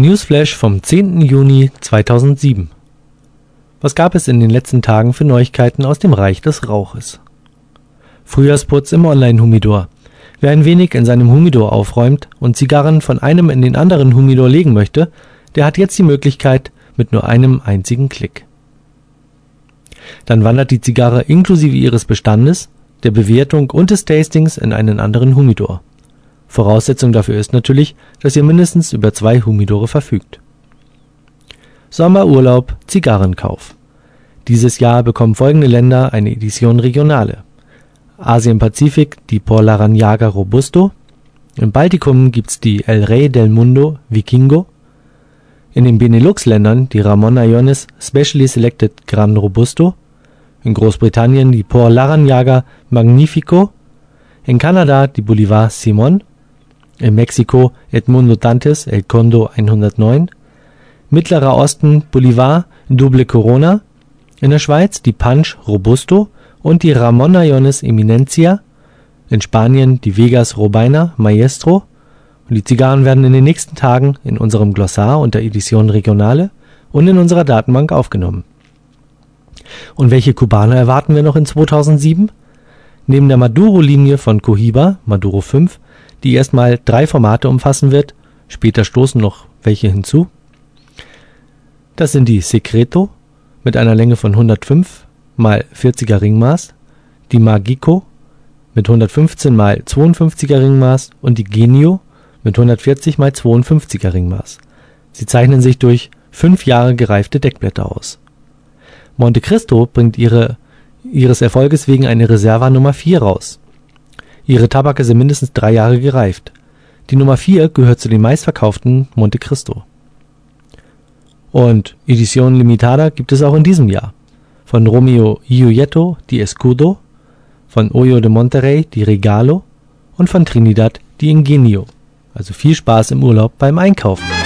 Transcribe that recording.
Newsflash vom 10. Juni 2007 Was gab es in den letzten Tagen für Neuigkeiten aus dem Reich des Rauches? Frühjahrsputz im Online-Humidor. Wer ein wenig in seinem Humidor aufräumt und Zigarren von einem in den anderen Humidor legen möchte, der hat jetzt die Möglichkeit mit nur einem einzigen Klick. Dann wandert die Zigarre inklusive ihres Bestandes, der Bewertung und des Tastings in einen anderen Humidor. Voraussetzung dafür ist natürlich, dass ihr mindestens über zwei Humidore verfügt. Sommerurlaub Zigarrenkauf. Dieses Jahr bekommen folgende Länder eine Edition Regionale: Asien-Pazifik die Por Larrañaga Robusto, im Baltikum gibt's die El Rey del Mundo Vikingo, in den Benelux-Ländern die Ramon Allones Specially Selected Gran Robusto, in Großbritannien die Por Larrañaga Magnífico, in Kanada die Bolivar Simón in Mexiko Edmundo Dantes El Condo 109, Mittlerer Osten Bolivar Doble Corona, in der Schweiz die Punch Robusto. Und die Ramon Allones Eminencia, in Spanien die Vegas Robaina Maestro. Und die Zigarren werden in den nächsten Tagen in unserem Glossar unter Edition Regionale und in unserer Datenbank aufgenommen. Und welche Kubaner erwarten wir noch in 2007? Neben der Maduro-Linie von Cohiba Maduro 5 die erstmal drei Formate umfassen wird. Später stoßen noch welche hinzu. Das sind die Secreto mit einer Länge von 105 mal 40er Ringmaß, die Magico mit 115 mal 52er Ringmaß und die Genio mit 140 mal 52er Ringmaß. Sie zeichnen sich durch fünf Jahre gereifte Deckblätter aus. Monte Cristo bringt ihre, ihres Erfolges wegen eine Reserva Nummer 4 raus Ihre Tabake sind mindestens drei Jahre gereift. Die Nummer 4 gehört zu den meistverkauften Monte Cristo. Und Edition Limitada gibt es auch in diesem Jahr. Von Romeo Giulietto die Escudo, von Hoyo de Monterrey die Regalo und von Trinidad die Ingenio. Also viel Spaß im Urlaub beim Einkaufen.